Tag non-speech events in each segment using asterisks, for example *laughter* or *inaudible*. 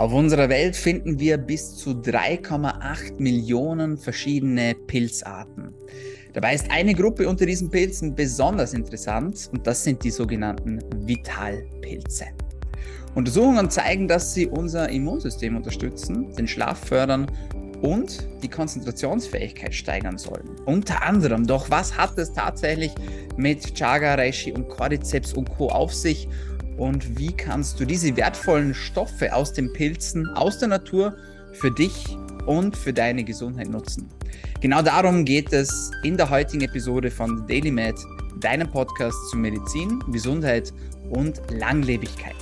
Auf unserer Welt finden wir bis zu 3,8 Millionen verschiedene Pilzarten. Dabei ist eine Gruppe unter diesen Pilzen besonders interessant und das sind die sogenannten Vitalpilze. Untersuchungen zeigen, dass sie unser Immunsystem unterstützen, den Schlaf fördern und die Konzentrationsfähigkeit steigern sollen. Unter anderem, doch was hat es tatsächlich mit Chaga, Reishi und Cordyceps und Co. auf sich und wie kannst du diese wertvollen Stoffe aus den Pilzen, aus der Natur für dich und für deine Gesundheit nutzen. Genau darum geht es in der heutigen Episode von Daily Med, deinem Podcast zu Medizin, Gesundheit und Langlebigkeit.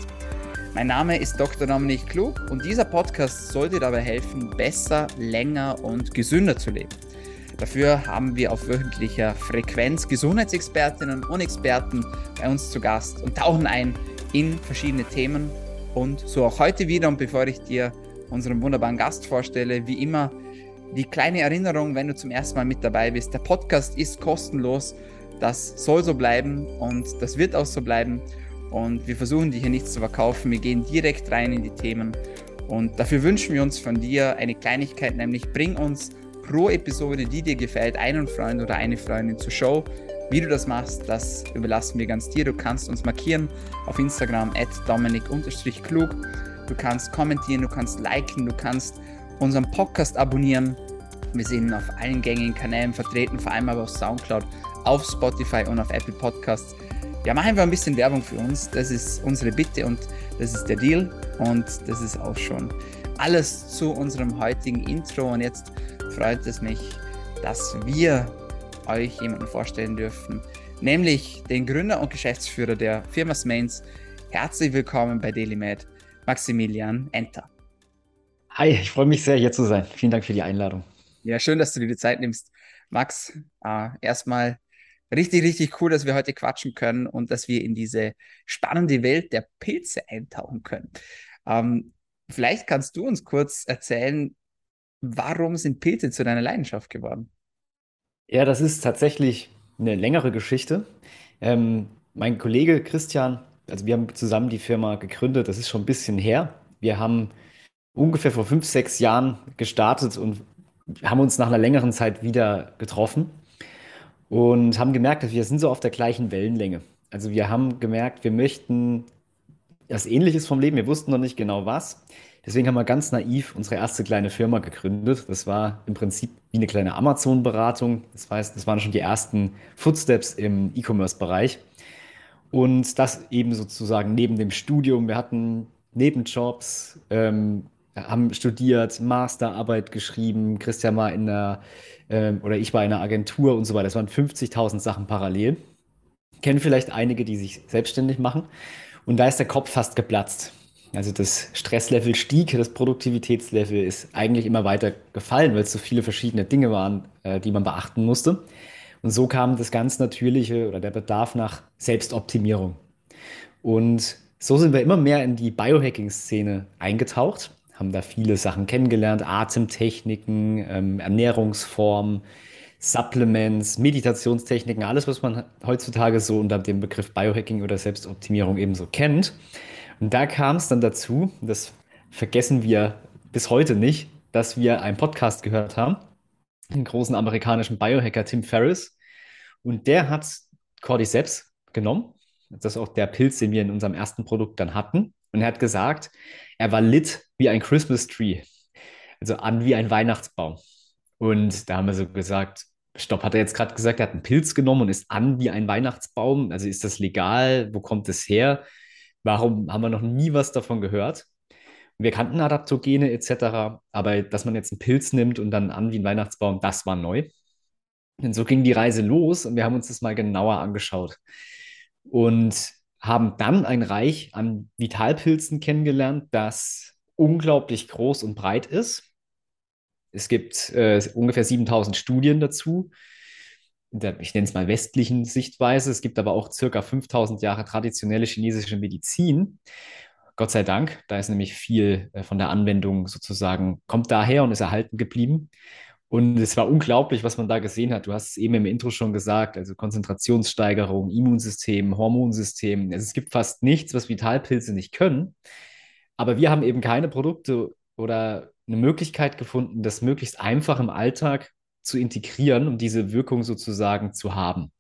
Mein Name ist Dr. Dominik Klug und dieser Podcast soll dir dabei helfen, besser, länger und gesünder zu leben. Dafür haben wir auf wöchentlicher Frequenz Gesundheitsexpertinnen und Experten bei uns zu Gast und tauchen ein in verschiedene Themen. Und so auch heute wieder. Und bevor ich dir unseren wunderbaren Gast vorstelle, wie immer die kleine Erinnerung, wenn du zum ersten Mal mit dabei bist. Der Podcast ist kostenlos. Das soll so bleiben und das wird auch so bleiben. Und wir versuchen dir hier nichts zu verkaufen. Wir gehen direkt rein in die Themen. Und dafür wünschen wir uns von dir eine Kleinigkeit, nämlich bring uns pro Episode, die dir gefällt, einen Freund oder eine Freundin zur Show. Wie du das machst, das überlassen wir ganz dir. Du kannst uns markieren auf Instagram at dominik-klug. Du kannst kommentieren, du kannst liken, du kannst unseren Podcast abonnieren. Wir sind auf allen gängigen Kanälen vertreten, vor allem aber auf Soundcloud, auf Spotify und auf Apple Podcasts. Ja, mach einfach ein bisschen Werbung für uns. Das ist unsere Bitte und das ist der Deal. Und das ist auch schon alles zu unserem heutigen Intro. Und jetzt freut es mich, dass wir euch jemanden vorstellen dürfen, nämlich den Gründer und Geschäftsführer der Firma Smains. Herzlich willkommen bei DailyMed, Maximilian Enter. Hi, ich freue mich sehr, hier zu sein. Vielen Dank für die Einladung. Ja, schön, dass du dir die Zeit nimmst. Max, äh, erstmal richtig, richtig cool, dass wir heute quatschen können und dass wir in diese spannende Welt der Pilze eintauchen können. Ähm, vielleicht kannst du uns kurz erzählen, warum sind Pilze zu deiner Leidenschaft geworden? Ja, das ist tatsächlich eine längere Geschichte. Ähm, mein Kollege Christian, also wir haben zusammen die Firma gegründet, das ist schon ein bisschen her. Wir haben ungefähr vor fünf, sechs Jahren gestartet und haben uns nach einer längeren Zeit wieder getroffen und haben gemerkt, dass wir sind so auf der gleichen Wellenlänge. Also wir haben gemerkt, wir möchten das Ähnliches vom Leben. Wir wussten noch nicht genau was. Deswegen haben wir ganz naiv unsere erste kleine Firma gegründet. Das war im Prinzip wie eine kleine Amazon-Beratung. Das heißt, das waren schon die ersten Footsteps im E-Commerce-Bereich. Und das eben sozusagen neben dem Studium. Wir hatten Nebenjobs, ähm, haben studiert, Masterarbeit geschrieben. Christian war in der, ähm, oder ich war in einer Agentur und so weiter. Das waren 50.000 Sachen parallel. Kennen vielleicht einige, die sich selbstständig machen. Und da ist der Kopf fast geplatzt. Also das Stresslevel stieg, das Produktivitätslevel ist eigentlich immer weiter gefallen, weil es so viele verschiedene Dinge waren, äh, die man beachten musste. Und so kam das ganz natürliche oder der Bedarf nach Selbstoptimierung. Und so sind wir immer mehr in die Biohacking-Szene eingetaucht, haben da viele Sachen kennengelernt, Atemtechniken, ähm, Ernährungsformen, Supplements, Meditationstechniken, alles, was man heutzutage so unter dem Begriff Biohacking oder Selbstoptimierung ebenso kennt. Und da kam es dann dazu, das vergessen wir bis heute nicht, dass wir einen Podcast gehört haben, einen großen amerikanischen Biohacker Tim Ferriss. Und der hat Cordyceps genommen. Das ist auch der Pilz, den wir in unserem ersten Produkt dann hatten. Und er hat gesagt, er war lit wie ein Christmas Tree. Also an wie ein Weihnachtsbaum. Und da haben wir so gesagt, Stopp, hat er jetzt gerade gesagt, er hat einen Pilz genommen und ist an wie ein Weihnachtsbaum. Also ist das legal? Wo kommt es her? Warum haben wir noch nie was davon gehört? Wir kannten Adaptogene etc., aber dass man jetzt einen Pilz nimmt und dann an wie ein Weihnachtsbaum, das war neu. Und so ging die Reise los und wir haben uns das mal genauer angeschaut und haben dann ein Reich an Vitalpilzen kennengelernt, das unglaublich groß und breit ist. Es gibt äh, ungefähr 7000 Studien dazu der, ich nenne es mal westlichen Sichtweise. Es gibt aber auch circa 5000 Jahre traditionelle chinesische Medizin. Gott sei Dank, da ist nämlich viel äh, von der Anwendung sozusagen, kommt daher und ist erhalten geblieben. Und es war unglaublich, was man da gesehen hat. Du hast es eben im Intro schon gesagt, also Konzentrationssteigerung, Immunsystem, Hormonsystem. Also es gibt fast nichts, was Vitalpilze nicht können. Aber wir haben eben keine Produkte oder eine Möglichkeit gefunden, das möglichst einfach im Alltag zu integrieren, um diese Wirkung sozusagen zu haben.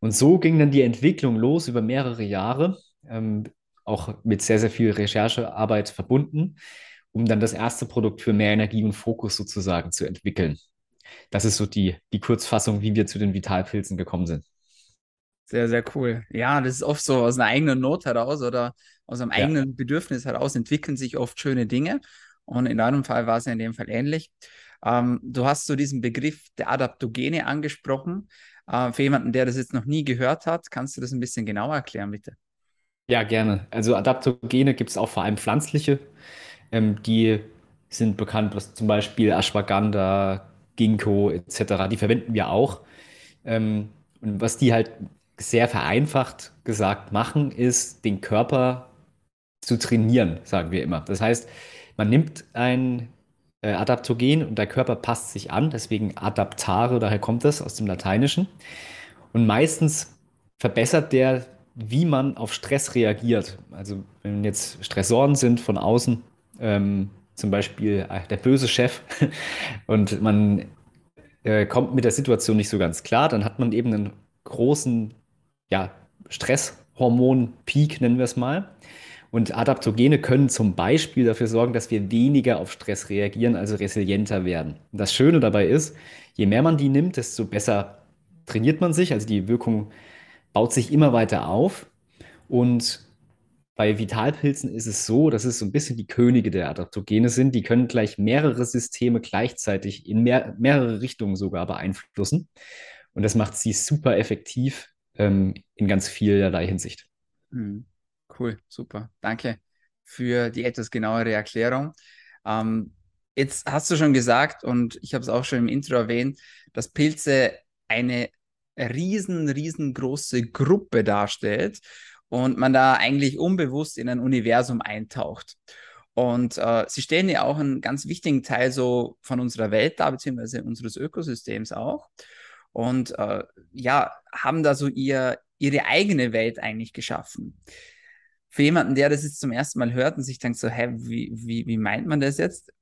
Und so ging dann die Entwicklung los über mehrere Jahre, ähm, auch mit sehr, sehr viel Recherchearbeit verbunden, um dann das erste Produkt für mehr Energie und Fokus sozusagen zu entwickeln. Das ist so die, die Kurzfassung, wie wir zu den Vitalpilzen gekommen sind. Sehr, sehr cool. Ja, das ist oft so aus einer eigenen Not heraus oder aus einem Ja. eigenen Bedürfnis heraus entwickeln sich oft schöne Dinge. Und in deinem Fall war es ja in dem Fall ähnlich. Ähm, du hast so diesen Begriff der Adaptogene angesprochen. Äh, für jemanden, der das jetzt noch nie gehört hat, kannst du das ein bisschen genauer erklären, bitte? Ja, gerne. Also Adaptogene gibt es auch vor allem pflanzliche. Ähm, die sind bekannt, was zum Beispiel Ashwagandha, Ginkgo etc. Die verwenden wir auch. Ähm, und was die halt sehr vereinfacht gesagt machen, ist, den Körper zu trainieren, sagen wir immer. Das heißt, man nimmt ein äh, Adaptogen und der Körper passt sich an, deswegen Adaptare, daher kommt das aus dem Lateinischen. Und meistens verbessert der, wie man auf Stress reagiert. Also wenn jetzt Stressoren sind von außen, ähm, zum Beispiel äh, der böse Chef, *laughs* und man äh, kommt mit der Situation nicht so ganz klar, dann hat man eben einen großen, ja, Stresshormon-Peak, nennen wir es mal. Und Adaptogene können zum Beispiel dafür sorgen, dass wir weniger auf Stress reagieren, also resilienter werden. Und das Schöne dabei ist, je mehr man die nimmt, desto besser trainiert man sich. Also die Wirkung baut sich immer weiter auf. Und bei Vitalpilzen ist es so, dass es so ein bisschen die Könige der Adaptogene sind. Die können gleich mehrere Systeme gleichzeitig in mehr, mehrere Richtungen sogar beeinflussen. Und das macht sie super effektiv ähm, in ganz vielerlei Hinsicht. Hm. Cool, super. Danke für die etwas genauere Erklärung. Ähm, jetzt hast du schon gesagt, und ich habe es auch schon im Intro erwähnt, dass Pilze eine riesen, riesengroße Gruppe darstellt und man da eigentlich unbewusst in ein Universum eintaucht. Und äh, sie stellen ja auch einen ganz wichtigen Teil so von unserer Welt dar, beziehungsweise unseres Ökosystems auch. Und äh, ja, haben da so ihr, ihre eigene Welt eigentlich geschaffen für jemanden, der das jetzt zum ersten Mal hört und sich denkt so, hä, wie, wie, wie meint man das jetzt?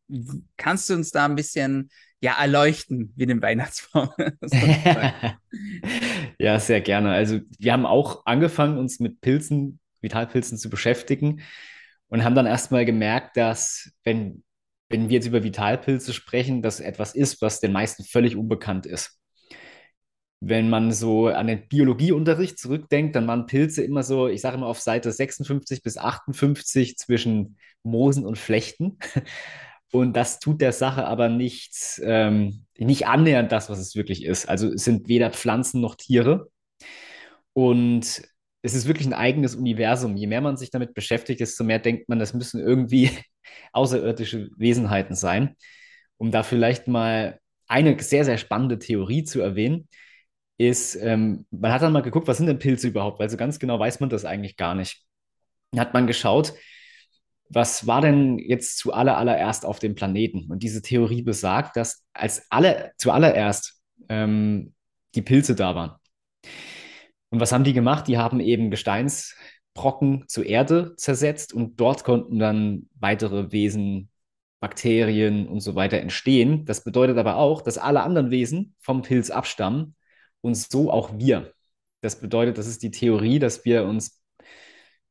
Kannst du uns da ein bisschen ja erleuchten wie den Weihnachtsbaum? *laughs* *laughs* Ja, sehr gerne. Also wir haben auch angefangen, uns mit Pilzen, Vitalpilzen zu beschäftigen und haben dann erstmal gemerkt, dass wenn, wenn wir jetzt über Vitalpilze sprechen, das etwas ist, was den meisten völlig unbekannt ist. Wenn man so an den Biologieunterricht zurückdenkt, dann waren Pilze immer so, ich sage immer auf Seite 56 bis 58 zwischen Moosen und Flechten. *laughs* Und das tut der Sache aber nicht, ähm, nicht annähernd das, was es wirklich ist. Also es sind weder Pflanzen noch Tiere. Und es ist wirklich ein eigenes Universum. Je mehr man sich damit beschäftigt, desto mehr denkt man, das müssen irgendwie *laughs* außerirdische Wesenheiten sein. Um da vielleicht mal eine sehr, sehr spannende Theorie zu erwähnen, ist, ähm, man hat dann mal geguckt, was sind denn Pilze überhaupt? Weil so ganz genau weiß man das eigentlich gar nicht. Dann hat man geschaut, was war denn jetzt zu aller, auf dem Planeten? Und diese Theorie besagt, dass als alle, zuallererst ähm, die Pilze da waren. Und was haben die gemacht? Die haben eben Gesteinsbrocken zur Erde zersetzt und dort konnten dann weitere Wesen, Bakterien und so weiter entstehen. Das bedeutet aber auch, dass alle anderen Wesen vom Pilz abstammen und so auch wir. Das bedeutet, das ist die Theorie, dass wir uns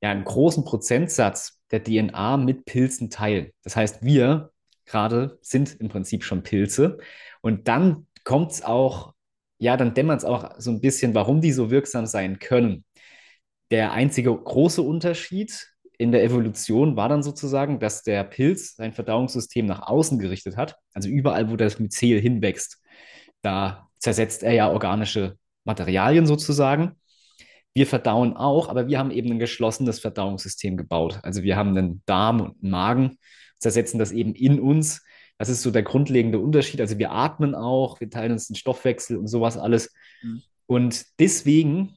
ja einen großen Prozentsatz der DNA mit Pilzen teilen. Das heißt, wir gerade sind im Prinzip schon Pilze. Und dann kommt es auch, ja, dann dämmert es auch so ein bisschen, warum die so wirksam sein können. Der einzige große Unterschied in der Evolution war dann sozusagen, dass der Pilz sein Verdauungssystem nach außen gerichtet hat. Also überall, wo das Myzel hinwächst, da zersetzt er ja organische Materialien sozusagen. Wir verdauen auch, aber wir haben eben ein geschlossenes Verdauungssystem gebaut. Also wir haben einen Darm und einen Magen, zersetzen das eben in uns. Das ist so der grundlegende Unterschied. Also wir atmen auch, wir teilen uns den Stoffwechsel und sowas alles. Mhm. Und deswegen,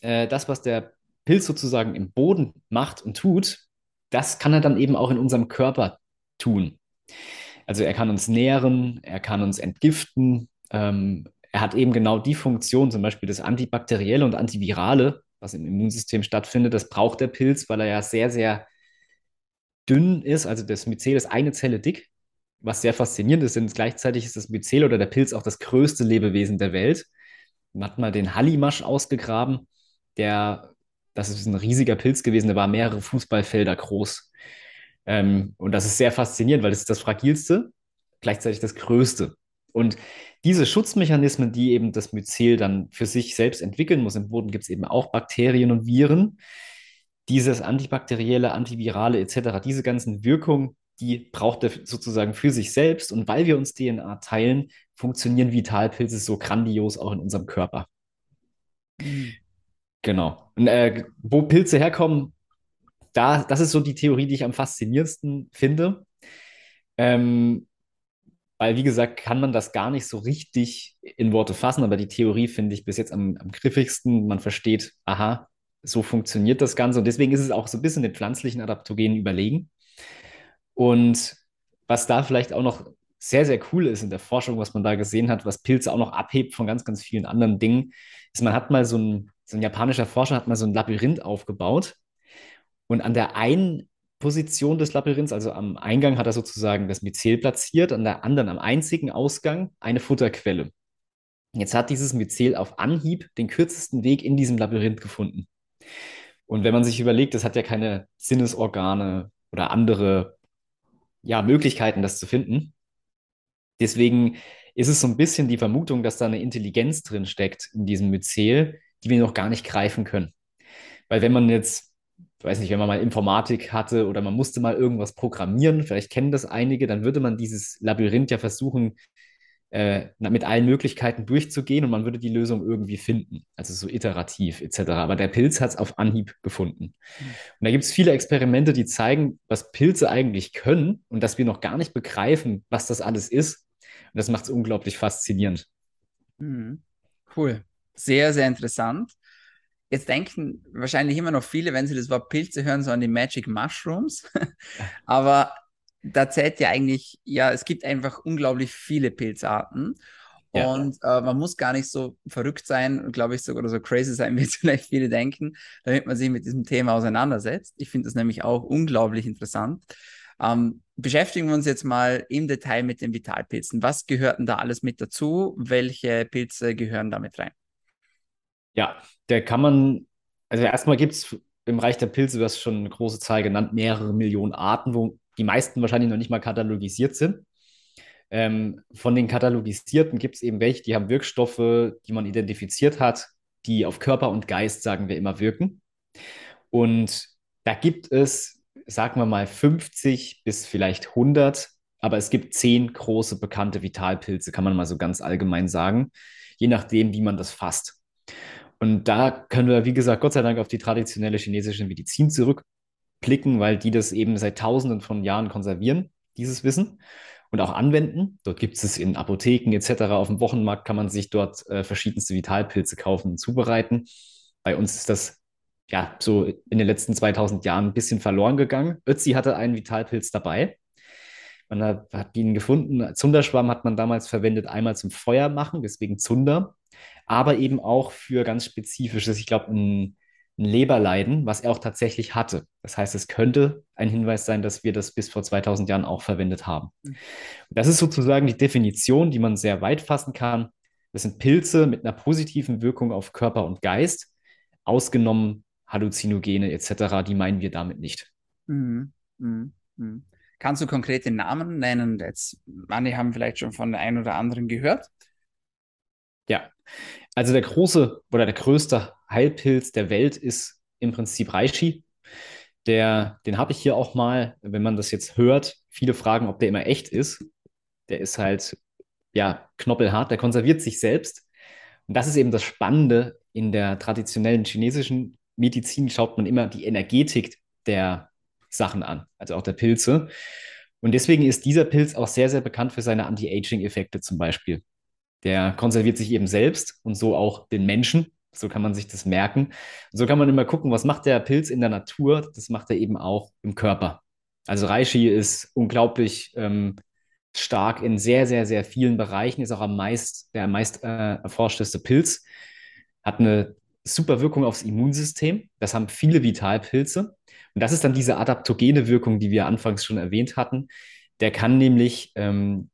äh, das, was der Pilz sozusagen im Boden macht und tut, das kann er dann eben auch in unserem Körper tun. Also er kann uns nähren, er kann uns entgiften, ähm, er hat eben genau die Funktion, zum Beispiel das Antibakterielle und Antivirale, was im Immunsystem stattfindet, das braucht der Pilz, weil er ja sehr, sehr dünn ist. Also das Myzel ist eine Zelle dick, was sehr faszinierend ist, denn gleichzeitig ist das Myzel oder der Pilz auch das größte Lebewesen der Welt. Man hat mal den Hallimasch ausgegraben, der, das ist ein riesiger Pilz gewesen, der war mehrere Fußballfelder groß. Ähm, und das ist sehr faszinierend, weil das ist das fragilste, gleichzeitig das größte. Und diese Schutzmechanismen, die eben das Myzel dann für sich selbst entwickeln muss, im Boden gibt es eben auch Bakterien und Viren, dieses antibakterielle, antivirale etc., diese ganzen Wirkungen, die braucht er sozusagen für sich selbst. Und weil wir uns DNA teilen, funktionieren Vitalpilze so grandios auch in unserem Körper. Genau. Und, äh, wo Pilze herkommen, da, das ist so die Theorie, die ich am faszinierendsten finde. Ähm, weil, wie gesagt, kann man das gar nicht so richtig in Worte fassen, aber die Theorie finde ich bis jetzt am, am griffigsten. Man versteht, aha, so funktioniert das Ganze. Und deswegen ist es auch so ein bisschen den pflanzlichen Adaptogenen überlegen. Und was da vielleicht auch noch sehr, sehr cool ist in der Forschung, was man da gesehen hat, was Pilze auch noch abhebt von ganz, ganz vielen anderen Dingen, ist, man hat mal so ein, so ein japanischer Forscher hat mal so ein Labyrinth aufgebaut. Und an der einen Position des Labyrinths, also am Eingang hat er sozusagen das Myzel platziert, an der anderen, am einzigen Ausgang, eine Futterquelle. Jetzt hat dieses Myzel auf Anhieb den kürzesten Weg in diesem Labyrinth gefunden. Und wenn man sich überlegt, das hat ja keine Sinnesorgane oder andere ja, Möglichkeiten, das zu finden. Deswegen ist es so ein bisschen die Vermutung, dass da eine Intelligenz drin steckt in diesem Myzel, die wir noch gar nicht greifen können. Weil wenn man jetzt, weiß nicht, wenn man mal Informatik hatte oder man musste mal irgendwas programmieren, vielleicht kennen das einige, dann würde man dieses Labyrinth ja versuchen, äh, mit allen Möglichkeiten durchzugehen und man würde die Lösung irgendwie finden. Also so iterativ etc. Aber der Pilz hat es auf Anhieb gefunden. Und da gibt es viele Experimente, die zeigen, was Pilze eigentlich können und dass wir noch gar nicht begreifen, was das alles ist. Und das macht es unglaublich faszinierend. Mhm. Cool. Sehr, sehr interessant. Jetzt denken wahrscheinlich immer noch viele, wenn sie das Wort Pilze hören, so an die Magic Mushrooms. *laughs* Aber da zählt ja eigentlich, ja, es gibt einfach unglaublich viele Pilzarten. Ja. Und äh, man muss gar nicht so verrückt sein, glaube ich, sogar oder so crazy sein, *laughs* wie vielleicht viele denken, damit man sich mit diesem Thema auseinandersetzt. Ich finde das nämlich auch unglaublich interessant. Ähm, beschäftigen wir uns jetzt mal im Detail mit den Vitalpilzen. Was gehört denn da alles mit dazu? Welche Pilze gehören damit rein? Ja, der kann man, also erstmal gibt es im Reich der Pilze, du hast schon eine große Zahl genannt, mehrere Millionen Arten, wo die meisten wahrscheinlich noch nicht mal katalogisiert sind. Ähm, von den katalogisierten gibt es eben welche, die haben Wirkstoffe, die man identifiziert hat, die auf Körper und Geist, sagen wir immer, wirken. Und da gibt es, sagen wir mal, 50 bis vielleicht 100, aber es gibt 10 große bekannte Vitalpilze, kann man mal so ganz allgemein sagen, je nachdem, wie man das fasst. Und da können wir, wie gesagt, Gott sei Dank auf die traditionelle chinesische Medizin zurück blicken, weil die das eben seit Tausenden von Jahren konservieren, dieses Wissen und auch anwenden. Dort gibt es in Apotheken etc. Auf dem Wochenmarkt kann man sich dort äh, verschiedenste Vitalpilze kaufen und zubereiten. Bei uns ist das ja so in den letzten 2000 Jahren ein bisschen verloren gegangen. Ötzi hatte einen Vitalpilz dabei. Man hat, hat ihn gefunden. Zunderschwamm hat man damals verwendet, einmal zum Feuer machen, deswegen Zunder, aber eben auch für ganz spezifisches, ich glaube, ein ein Leberleiden, was er auch tatsächlich hatte. Das heißt, es könnte ein Hinweis sein, dass wir das bis vor 2000 Jahren auch verwendet haben. Mhm. Das ist sozusagen die Definition, die man sehr weit fassen kann. Das sind Pilze mit einer positiven Wirkung auf Körper und Geist, ausgenommen Halluzinogene etc., die meinen wir damit nicht. Mhm. Mhm. mhm. Kannst du konkrete Namen nennen? Jetzt, manche haben vielleicht schon von der einen oder anderen gehört. Ja, also der große oder der größte Heilpilz der Welt ist im Prinzip Reishi. Der, den habe ich hier auch mal, wenn man das jetzt hört, viele fragen, ob der immer echt ist. Der ist halt, ja, knoppelhart, der konserviert sich selbst. Und das ist eben das Spannende. In der traditionellen chinesischen Medizin schaut man immer die Energetik der Sachen an, also auch der Pilze. Und deswegen ist dieser Pilz auch sehr, sehr bekannt für seine Anti-Aging-Effekte zum Beispiel. Der konserviert sich eben selbst und so auch den Menschen. So kann man sich das merken. So kann man immer gucken, was macht der Pilz in der Natur? Das macht er eben auch im Körper. Also Reishi ist unglaublich ähm, stark in sehr, sehr, sehr vielen Bereichen, ist auch am meist, der am meist äh, erforschteste Pilz, hat eine super Wirkung aufs Immunsystem. Das haben viele Vitalpilze. Und das ist dann diese adaptogene Wirkung, die wir anfangs schon erwähnt hatten. Der kann nämlich, ähm,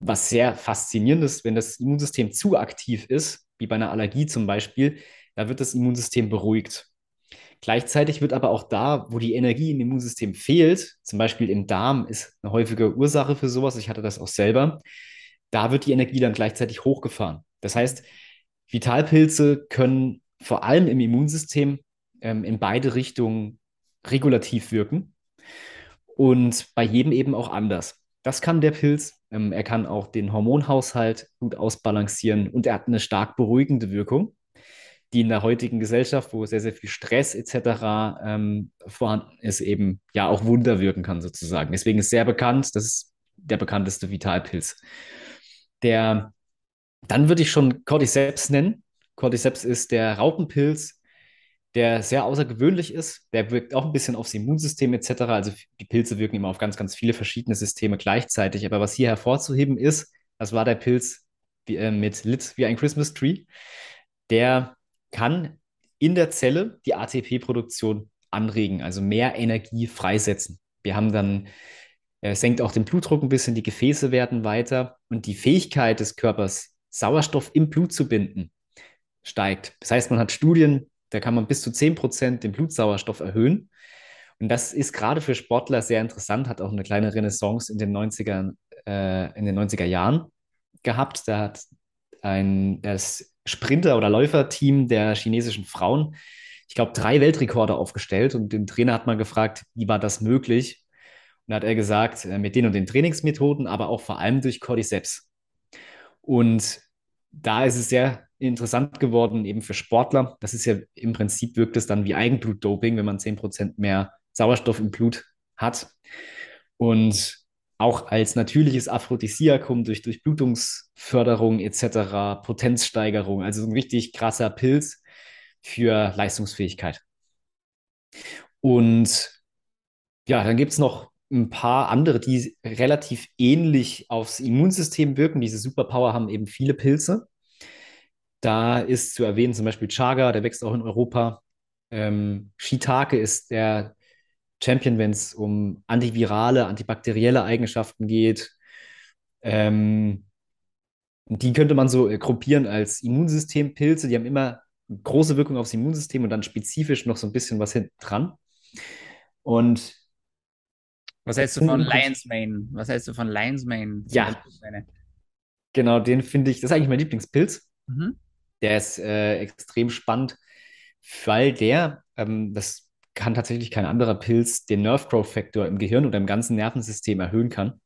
was sehr faszinierend ist, wenn das Immunsystem zu aktiv ist, wie bei einer Allergie zum Beispiel, da wird das Immunsystem beruhigt. Gleichzeitig wird aber auch da, wo die Energie im Immunsystem fehlt, zum Beispiel im Darm ist eine häufige Ursache für sowas, ich hatte das auch selber, da wird die Energie dann gleichzeitig hochgefahren. Das heißt, Vitalpilze können vor allem im Immunsystem ähm, in beide Richtungen regulativ wirken und bei jedem eben auch anders. Das kann der Pilz. Ähm, er kann auch den Hormonhaushalt gut ausbalancieren und er hat eine stark beruhigende Wirkung, die in der heutigen Gesellschaft, wo sehr, sehr viel Stress etc. Ähm, vorhanden ist, eben ja auch Wunder wirken kann sozusagen. Deswegen ist sehr bekannt, das ist der bekannteste Vitalpilz. Der, dann würde ich schon Cordyceps nennen. Cordyceps ist der Raupenpilz, der sehr außergewöhnlich ist. Der wirkt auch ein bisschen aufs Immunsystem etc. Also die Pilze wirken immer auf ganz, ganz viele verschiedene Systeme gleichzeitig. Aber was hier hervorzuheben ist, das war der Pilz wie, äh, mit Lit wie ein Christmas Tree. Der kann in der Zelle die ATP-Produktion anregen, also mehr Energie freisetzen. Wir haben dann, er senkt auch den Blutdruck ein bisschen, die Gefäße werden weiter und die Fähigkeit des Körpers, Sauerstoff im Blut zu binden, steigt. Das heißt, man hat Studien, da kann man bis zu 10% den Blutsauerstoff erhöhen. Und das ist gerade für Sportler sehr interessant, hat auch eine kleine Renaissance in den 90er, äh, in den 90er Jahren gehabt. Da hat ein, das Sprinter- oder Läuferteam der chinesischen Frauen, ich glaube, drei Weltrekorde aufgestellt. Und den Trainer hat man gefragt, wie war das möglich? Und da hat er gesagt, äh, mit den und den Trainingsmethoden, aber auch vor allem durch Cordyceps. Und da ist es sehr interessant geworden, eben für Sportler. Das ist ja im Prinzip wirkt es dann wie Eigenblutdoping, wenn man 10% mehr Sauerstoff im Blut hat. Und auch als natürliches Aphrodisiakum durch Durchblutungsförderung etc., Potenzsteigerung, also ein richtig krasser Pilz für Leistungsfähigkeit. Und ja, dann gibt es noch ein paar andere, die relativ ähnlich aufs Immunsystem wirken. Diese Superpower haben eben viele Pilze. Da ist zu erwähnen zum Beispiel Chaga, der wächst auch in Europa. Ähm, Shiitake ist der Champion, wenn es um antivirale, antibakterielle Eigenschaften geht. Ähm, die könnte man so äh, gruppieren als Immunsystempilze. Die haben immer große Wirkung aufs Immunsystem und dann spezifisch noch so ein bisschen was hinten dran. Und was hältst du von Lions Mane? Was hältst du von Lions Mane? Ja, genau, den finde ich, das ist eigentlich mein Lieblingspilz. Mhm. Der ist äh, extrem spannend, weil der, ähm, das kann tatsächlich kein anderer Pilz den Nerve Growth Factor im Gehirn oder im ganzen Nervensystem erhöhen kann.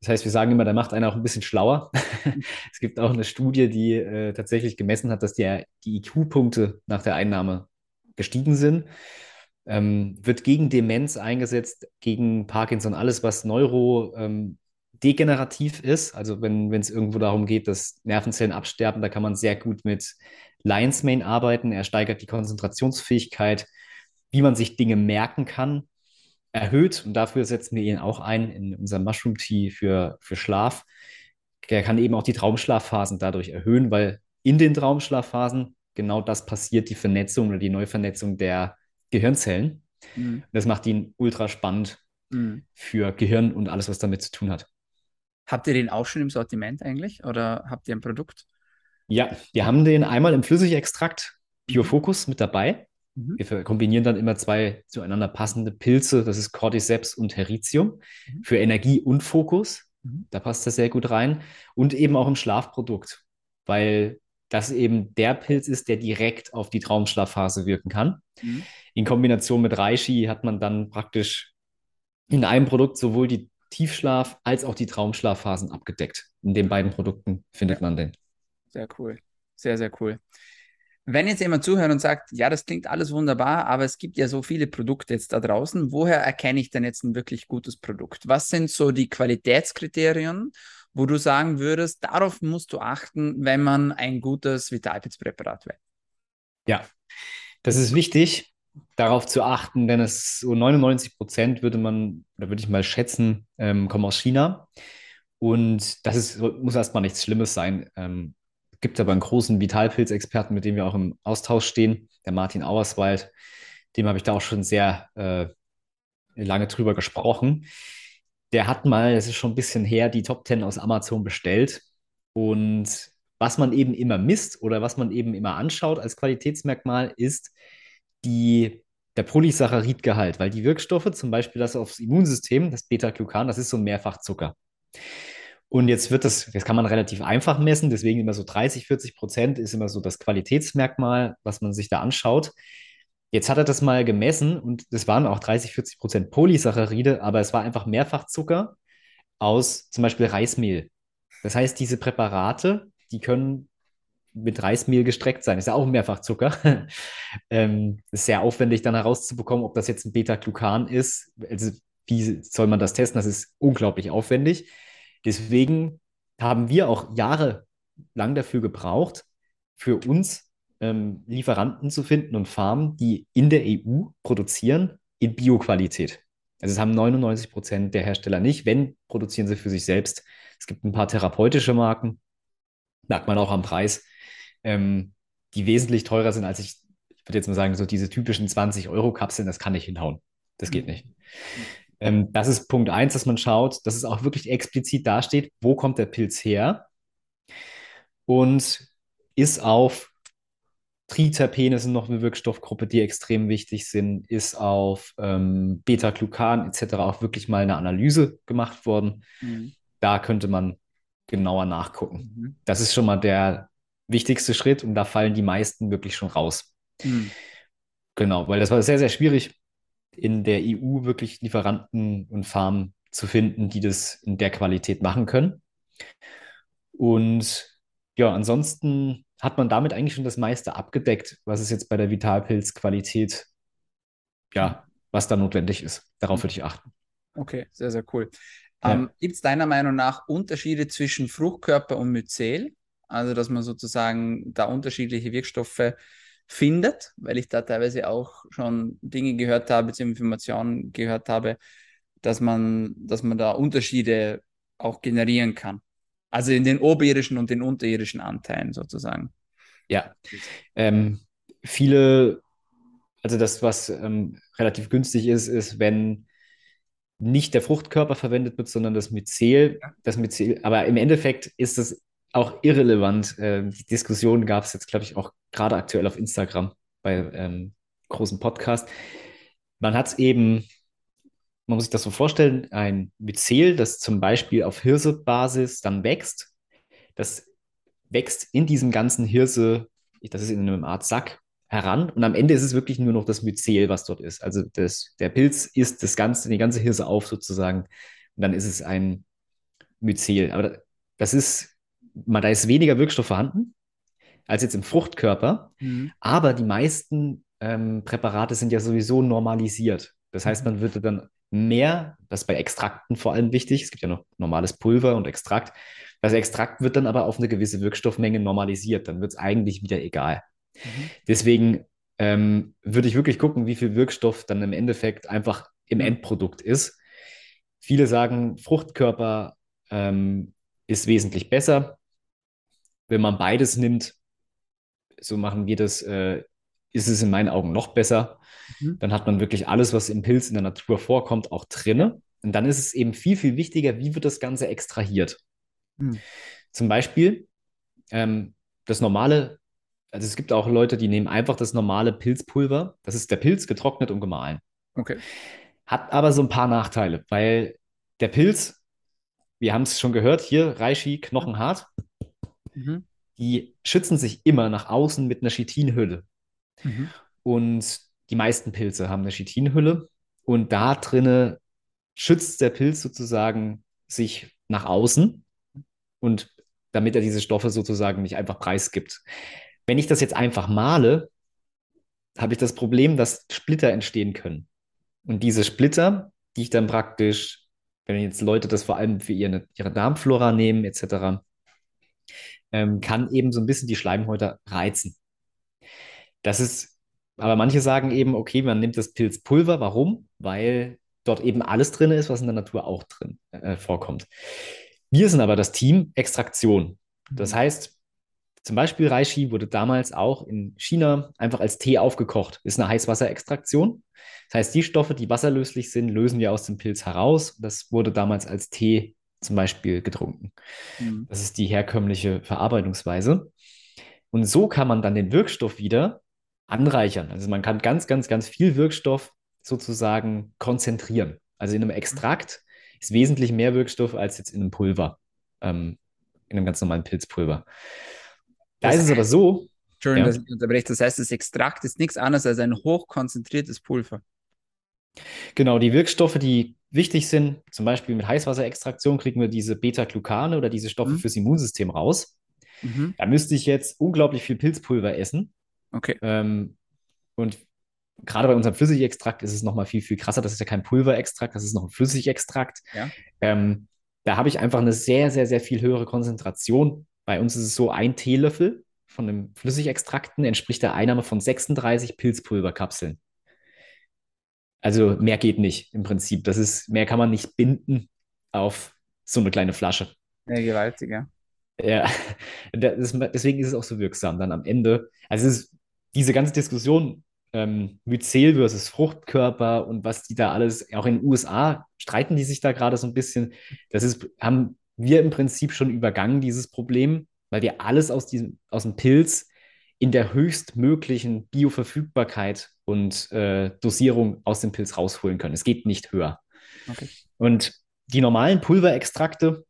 Das heißt, wir sagen immer, da macht einer auch ein bisschen schlauer. *laughs* es gibt auch eine Studie, die äh, tatsächlich gemessen hat, dass die, die IQ-Punkte nach der Einnahme gestiegen sind. Ähm, wird gegen Demenz eingesetzt, gegen Parkinson, alles, was neurodegenerativ ähm, ist. Also wenn es irgendwo darum geht, dass Nervenzellen absterben, da kann man sehr gut mit Lion's Mane arbeiten. Er steigert die Konzentrationsfähigkeit, wie man sich Dinge merken kann, erhöht. Und dafür setzen wir ihn auch ein in unserem Mushroom Tea für, für Schlaf. Der kann eben auch die Traumschlafphasen dadurch erhöhen, weil in den Traumschlafphasen genau das passiert, die Vernetzung oder die Neuvernetzung der Gehirnzellen. Mhm. Das macht ihn ultra spannend mhm. für Gehirn und alles, was damit zu tun hat. Habt ihr den auch schon im Sortiment eigentlich oder habt ihr ein Produkt? Ja, wir haben den einmal im Flüssigextrakt Pure Focus mit dabei. Mhm. Wir kombinieren dann immer zwei zueinander passende Pilze, das ist Cordyceps und Heritium, mhm. für Energie und Fokus. Mhm. Da passt das sehr gut rein. Und eben auch im Schlafprodukt, weil das eben der Pilz ist, der direkt auf die Traumschlafphase wirken kann. Mhm. In Kombination mit Reishi hat man dann praktisch in einem Produkt sowohl die Tiefschlaf- als auch die Traumschlafphasen abgedeckt. In den beiden Produkten findet man den. Sehr cool. Sehr, sehr cool. Wenn jetzt jemand zuhört und sagt, ja, das klingt alles wunderbar, aber es gibt ja so viele Produkte jetzt da draußen, woher erkenne ich denn jetzt ein wirklich gutes Produkt? Was sind so die Qualitätskriterien, wo du sagen würdest, darauf musst du achten, wenn man ein gutes Vitalpilzpräparat wählt? Ja, das ist wichtig, darauf zu achten, denn es so 99 Prozent würde man, oder würde ich mal schätzen, ähm, kommen aus China. Und das ist, muss erstmal nichts Schlimmes sein. Ähm, gibt aber einen großen Vitalpilzexperten, mit dem wir auch im Austausch stehen, der Martin Auerswald. Dem habe ich da auch schon sehr äh, lange drüber gesprochen. Der hat mal, das ist schon ein bisschen her, die Top 10 aus Amazon bestellt. Und was man eben immer misst oder was man eben immer anschaut als Qualitätsmerkmal ist die, der Polysaccharidgehalt, weil die Wirkstoffe, zum Beispiel das aufs Immunsystem, das Beta-Glucan, das ist so ein Mehrfachzucker. Und jetzt wird das, das kann man relativ einfach messen, deswegen immer so 30, 40 Prozent ist immer so das Qualitätsmerkmal, was man sich da anschaut. Jetzt hat er das mal gemessen und es waren auch 30, 40 Prozent Polysaccharide, aber es war einfach Mehrfachzucker aus zum Beispiel Reismehl. Das heißt, diese Präparate, die können mit Reismehl gestreckt sein. Ist ja auch Mehrfachzucker. *laughs* ähm, ist sehr aufwendig dann herauszubekommen, ob das jetzt ein Beta-Glucan ist. Also wie soll man das testen? Das ist unglaublich aufwendig. Deswegen haben wir auch jahrelang dafür gebraucht, für uns ähm, Lieferanten zu finden und Farmen, die in der EU produzieren in Bioqualität. Also es haben 99 Prozent der Hersteller nicht. Wenn, produzieren sie für sich selbst. Es gibt ein paar therapeutische Marken, merkt man auch am Preis, ähm, die wesentlich teurer sind als ich, ich würde jetzt mal sagen, so diese typischen 20-Euro-Kapseln, das kann nicht hinhauen. Das geht nicht. Ähm, das ist Punkt eins, dass man schaut, dass es auch wirklich explizit dasteht, wo kommt der Pilz her und ist auf Triterpene sind noch eine Wirkstoffgruppe, die extrem wichtig sind, ist auf ähm, Beta-Glucan etc. auch wirklich mal eine Analyse gemacht worden. Mhm. Da könnte man genauer nachgucken. Mhm. Das ist schon mal der wichtigste Schritt und da fallen die meisten wirklich schon raus. Mhm. Genau, weil das war sehr, sehr schwierig, in der EU wirklich Lieferanten und Farmen zu finden, die das in der Qualität machen können. Und ja, ansonsten hat man damit eigentlich schon das meiste abgedeckt, was es jetzt bei der Vitalpilz-Qualität, ja, was da notwendig ist. Darauf würde ich achten. Okay, sehr, sehr cool. Ja. Ähm, Gibt es deiner Meinung nach Unterschiede zwischen Fruchtkörper und Myzel? Also, dass man sozusagen da unterschiedliche Wirkstoffe findet, weil ich da teilweise auch schon Dinge gehört habe, beziehungsweise Informationen gehört habe, dass man, dass man da Unterschiede auch generieren kann. Also in den oberirdischen und den unterirdischen Anteilen sozusagen. Ja. Ähm, viele, also das, was ähm, relativ günstig ist, ist, wenn nicht der Fruchtkörper verwendet wird, sondern das Myzel. Das Myzel, aber im Endeffekt ist das auch irrelevant. Ähm, die Diskussion gab es jetzt, glaube ich, auch gerade aktuell auf Instagram bei ähm, großen Podcast. Man hat es eben, man muss sich das so vorstellen, ein Myzel, das zum Beispiel auf Hirsebasis dann wächst. Das wächst in diesem ganzen Hirse, das ist in einem Art Sack, heran und am Ende ist es wirklich nur noch das Myzel, was dort ist. Also das, der Pilz isst das ganze, die ganze Hirse auf sozusagen und dann ist es ein Myzel. Aber das ist, da ist weniger Wirkstoff vorhanden als jetzt im Fruchtkörper, mhm. aber die meisten ähm, Präparate sind ja sowieso normalisiert. Das heißt, man würde dann mehr, das ist bei Extrakten vor allem wichtig, es gibt ja noch normales Pulver und Extrakt, das Extrakt wird dann aber auf eine gewisse Wirkstoffmenge normalisiert, dann wird es eigentlich wieder egal. Mhm. Deswegen ähm, würde ich wirklich gucken, wie viel Wirkstoff dann im Endeffekt einfach im mhm. Endprodukt ist. Viele sagen, Fruchtkörper ähm, ist wesentlich besser. Wenn man beides nimmt, so machen wir das, äh, ist es in meinen Augen noch besser. Mhm. Dann hat man wirklich alles, was im Pilz in der Natur vorkommt, auch drinne. Und dann ist es eben viel, viel wichtiger, wie wird das Ganze extrahiert. Mhm. Zum Beispiel ähm, das normale also es gibt auch Leute, die nehmen einfach das normale Pilzpulver. Das ist der Pilz getrocknet und gemahlen. Okay. Hat aber so ein paar Nachteile, weil der Pilz, wir haben es schon gehört, hier Reishi, knochenhart, mhm. die schützen sich immer nach außen mit einer Chitinhülle. Mhm. Und die meisten Pilze haben eine Chitinhülle und da drinne schützt der Pilz sozusagen sich nach außen und damit er diese Stoffe sozusagen nicht einfach preisgibt. Wenn ich das jetzt einfach male, habe ich das Problem, dass Splitter entstehen können. Und diese Splitter, die ich dann praktisch, wenn jetzt Leute das vor allem für ihre, ihre Darmflora nehmen, etc., ähm, kann eben so ein bisschen die Schleimhäute reizen. Das ist, aber manche sagen eben, okay, man nimmt das Pilzpulver. Warum? Weil dort eben alles drin ist, was in der Natur auch drin äh, vorkommt. Wir sind aber das Team Extraktion. Das mhm. heißt, zum Beispiel Reishi wurde damals auch in China einfach als Tee aufgekocht. Ist eine Heißwasserextraktion. Das heißt, die Stoffe, die wasserlöslich sind, lösen wir aus dem Pilz heraus. Das wurde damals als Tee zum Beispiel getrunken. Mhm. Das ist die herkömmliche Verarbeitungsweise. Und so kann man dann den Wirkstoff wieder anreichern. Also man kann ganz, ganz, ganz viel Wirkstoff sozusagen konzentrieren. Also in einem Extrakt ist wesentlich mehr Wirkstoff als jetzt in einem Pulver, ähm, in einem ganz normalen Pilzpulver. Da das ist es aber so. Entschuldigung, ja. dass ich unterbreche. Das heißt, das Extrakt ist nichts anderes als ein hochkonzentriertes Pulver. Genau, die Wirkstoffe, die wichtig sind, zum Beispiel mit Heißwasserextraktion kriegen wir diese Beta-Glucane oder diese Stoffe mhm. fürs Immunsystem raus. Mhm. Da müsste ich jetzt unglaublich viel Pilzpulver essen. Okay. Ähm, und gerade bei unserem Flüssigextrakt ist es nochmal viel, viel krasser. Das ist ja kein Pulverextrakt, das ist noch ein Flüssigextrakt. Ja. Ähm, da habe ich einfach eine sehr, sehr, sehr viel höhere Konzentration bei uns ist es so, ein Teelöffel von dem Flüssigextrakten entspricht der Einnahme von 36 Pilzpulverkapseln. Also mehr geht nicht im Prinzip. Das ist, mehr kann man nicht binden auf so eine kleine Flasche. Ja, gewaltig, ja. *laughs* Ja, das, deswegen ist es auch so wirksam dann am Ende. Also es ist diese ganze Diskussion ähm, Myzel versus Fruchtkörper und was die da alles, auch in den USA streiten die sich da gerade so ein bisschen. Das ist, haben wir im Prinzip schon übergangen, dieses Problem, weil wir alles aus, diesem, aus dem Pilz in der höchstmöglichen Bioverfügbarkeit und äh, Dosierung aus dem Pilz rausholen können. Es geht nicht höher. Okay. Und die normalen Pulverextrakte,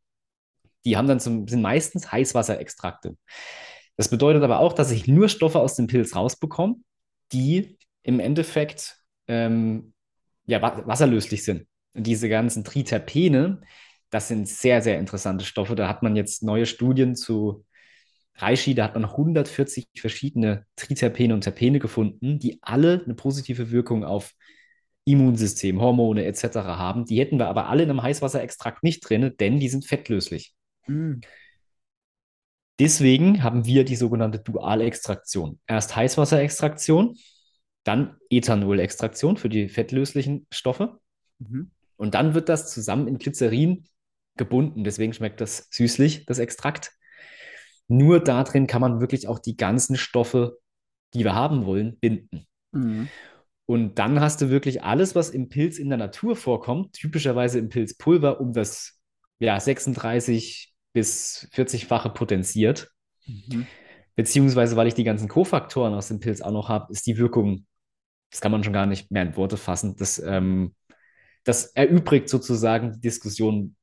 die haben dann zum, sind meistens Heißwasserextrakte. Das bedeutet aber auch, dass ich nur Stoffe aus dem Pilz rausbekomme, die im Endeffekt ähm, ja, wasserlöslich sind. Und diese ganzen Triterpene, das sind sehr, sehr interessante Stoffe. Da hat man jetzt neue Studien zu Reishi, da hat man 140 verschiedene Triterpene und Terpene gefunden, die alle eine positive Wirkung auf Immunsystem, Hormone etc. haben. Die hätten wir aber alle in einem Heißwasserextrakt nicht drin, denn die sind fettlöslich. Mhm. Deswegen haben wir die sogenannte Dualextraktion. Erst Heißwasserextraktion, dann Ethanolextraktion für die fettlöslichen Stoffe. Mhm. Und dann wird das zusammen in Glycerin gebunden. Deswegen schmeckt das süßlich, das Extrakt. Nur darin kann man wirklich auch die ganzen Stoffe, die wir haben wollen, binden. Mhm. Und dann hast du wirklich alles, was im Pilz in der Natur vorkommt, typischerweise im Pilzpulver, um das ja, 36 bis 40-fache potenziert. Mhm. Beziehungsweise, weil ich die ganzen Kofaktoren aus dem Pilz auch noch habe, ist die Wirkung, das kann man schon gar nicht mehr in Worte fassen. Das, ähm, das erübrigt sozusagen die Diskussion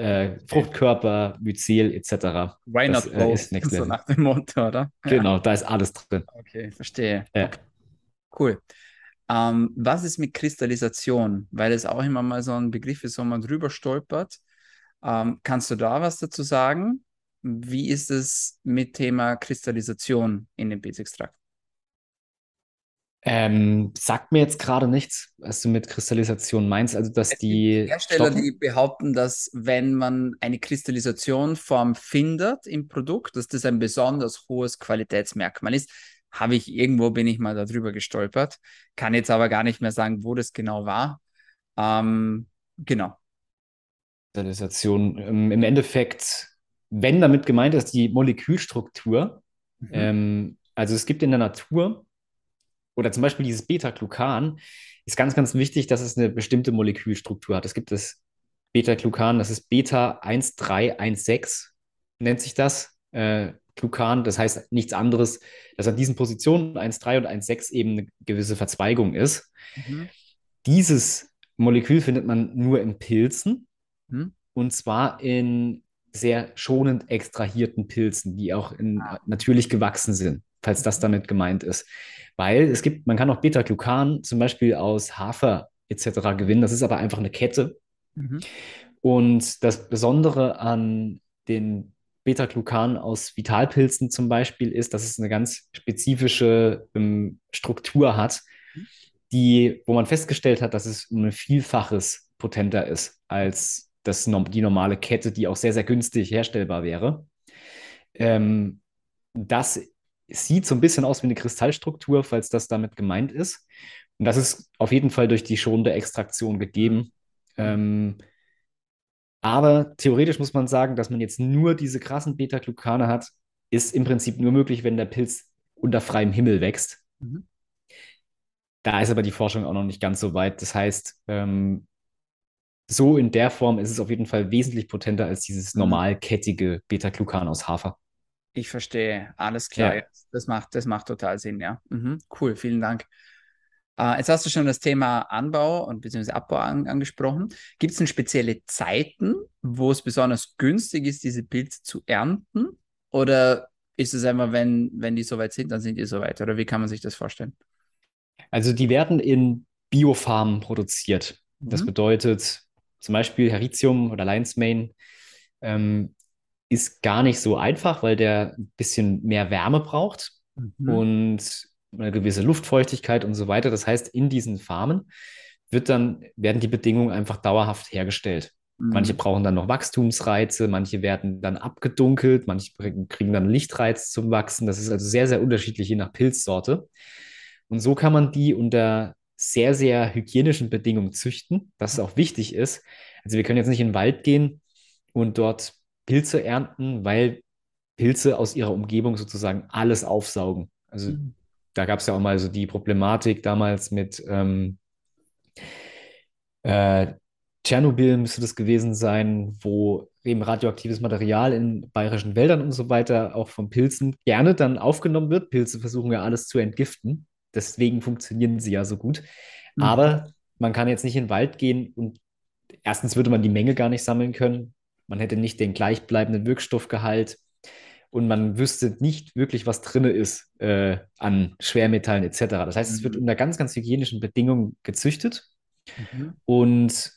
äh, Fruchtkörper, Myzel etc. Why not das, äh, ist next so nach dem Motto, oder? Genau, ja. da ist alles drin. Okay, verstehe. Ja. Okay. Cool. Ähm, was ist mit Kristallisation? Weil es auch immer mal so ein Begriff ist, wo man drüber stolpert. Ähm, kannst du da was dazu sagen? Wie ist es mit Thema Kristallisation in dem Pilzextrakt? Ähm, sagt mir jetzt gerade nichts, was du mit Kristallisation meinst. Also, dass es die. Hersteller, Stoffen... die behaupten, dass wenn man eine Kristallisationform findet im Produkt, dass das ein besonders hohes Qualitätsmerkmal ist. Habe ich irgendwo, bin ich mal darüber gestolpert. Kann jetzt aber gar nicht mehr sagen, wo das genau war. Ähm, genau. Kristallisation. Ähm, Im Endeffekt, wenn damit gemeint ist, die Molekülstruktur. Mhm. Ähm, also, es gibt in der Natur oder zum Beispiel dieses Beta-Glucan ist ganz, ganz wichtig, dass es eine bestimmte Molekülstruktur hat. Es gibt das Beta-Glucan, das ist Beta-1316, nennt sich das. Äh, Glucan, das heißt nichts anderes, dass an diesen Positionen 1,3 und 1,6 eben eine gewisse Verzweigung ist. Mhm. Dieses Molekül findet man nur in Pilzen mhm. und zwar in sehr schonend extrahierten Pilzen, die auch in, ah. natürlich gewachsen sind, falls das damit gemeint ist. Weil es gibt, man kann auch Beta-Glucan zum Beispiel aus Hafer etc. gewinnen. Das ist aber einfach eine Kette. Mhm. Und das Besondere an den Beta-Glucan aus Vitalpilzen zum Beispiel ist, dass es eine ganz spezifische ähm, Struktur hat, mhm. die, wo man festgestellt hat, dass es um ein Vielfaches potenter ist als das, die normale Kette, die auch sehr, sehr günstig herstellbar wäre. Ähm, das sieht so ein bisschen aus wie eine Kristallstruktur, falls das damit gemeint ist. Und das ist auf jeden Fall durch die schonende Extraktion gegeben. Ähm, aber theoretisch muss man sagen, dass man jetzt nur diese krassen Beta-Glucane hat, ist im Prinzip nur möglich, wenn der Pilz unter freiem Himmel wächst. Mhm. Da ist aber die Forschung auch noch nicht ganz so weit. Das heißt, ähm, so in der Form ist es auf jeden Fall wesentlich potenter als dieses mhm. normalkettige Beta-Glucan aus Hafer. Ich verstehe, alles klar. Ja. Das, macht, das macht total Sinn, ja. Mhm. Cool, vielen Dank. Äh, jetzt hast du schon das Thema Anbau und beziehungsweise Abbau an, angesprochen. Gibt es denn spezielle Zeiten, wo es besonders günstig ist, diese Pilze zu ernten? Oder ist es einfach, wenn, wenn die soweit sind, dann sind die soweit? Oder wie kann man sich das vorstellen? Also die werden in Biofarmen produziert. Mhm. Das bedeutet, zum Beispiel Heritium oder Lion's Mane ähm, ist gar nicht so einfach, weil der ein bisschen mehr Wärme braucht mhm. und eine gewisse Luftfeuchtigkeit und so weiter. Das heißt, in diesen Farmen wird dann, werden die Bedingungen einfach dauerhaft hergestellt. Mhm. Manche brauchen dann noch Wachstumsreize, manche werden dann abgedunkelt, manche kriegen dann Lichtreiz zum Wachsen. Das ist also sehr, sehr unterschiedlich je nach Pilzsorte. Und so kann man die unter sehr, sehr hygienischen Bedingungen züchten, was auch wichtig ist. Also wir können jetzt nicht in den Wald gehen und dort Pilze ernten, weil Pilze aus ihrer Umgebung sozusagen alles aufsaugen. Also mhm. da gab es ja auch mal so die Problematik damals mit ähm, äh, Tschernobyl müsste das gewesen sein, wo eben radioaktives Material in bayerischen Wäldern und so weiter auch von Pilzen gerne dann aufgenommen wird. Pilze versuchen ja alles zu entgiften. Deswegen funktionieren sie ja so gut. Mhm. Aber man kann jetzt nicht in den Wald gehen und erstens würde man die Menge gar nicht sammeln können. Man hätte nicht den gleichbleibenden Wirkstoffgehalt und man wüsste nicht wirklich, was drin ist äh, an Schwermetallen etc. Das heißt, mhm. es wird mhm. unter ganz, ganz hygienischen Bedingungen gezüchtet. Mhm. Und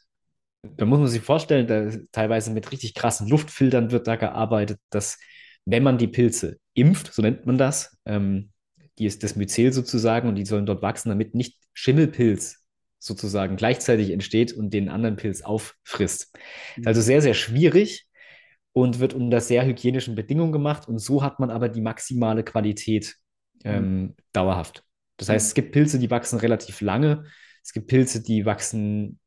da muss man sich vorstellen, da teilweise mit richtig krassen Luftfiltern wird da gearbeitet, dass wenn man die Pilze impft, so nennt man das, ähm, die ist das Myzel sozusagen und die sollen dort wachsen, damit nicht Schimmelpilz sozusagen gleichzeitig entsteht und den anderen Pilz auffrisst. Mhm. Also sehr, sehr schwierig und wird unter sehr hygienischen Bedingungen gemacht und so hat man aber die maximale Qualität ähm, mhm. dauerhaft. Das heißt, mhm. es gibt Pilze, die wachsen relativ lange, es gibt Pilze, die wachsen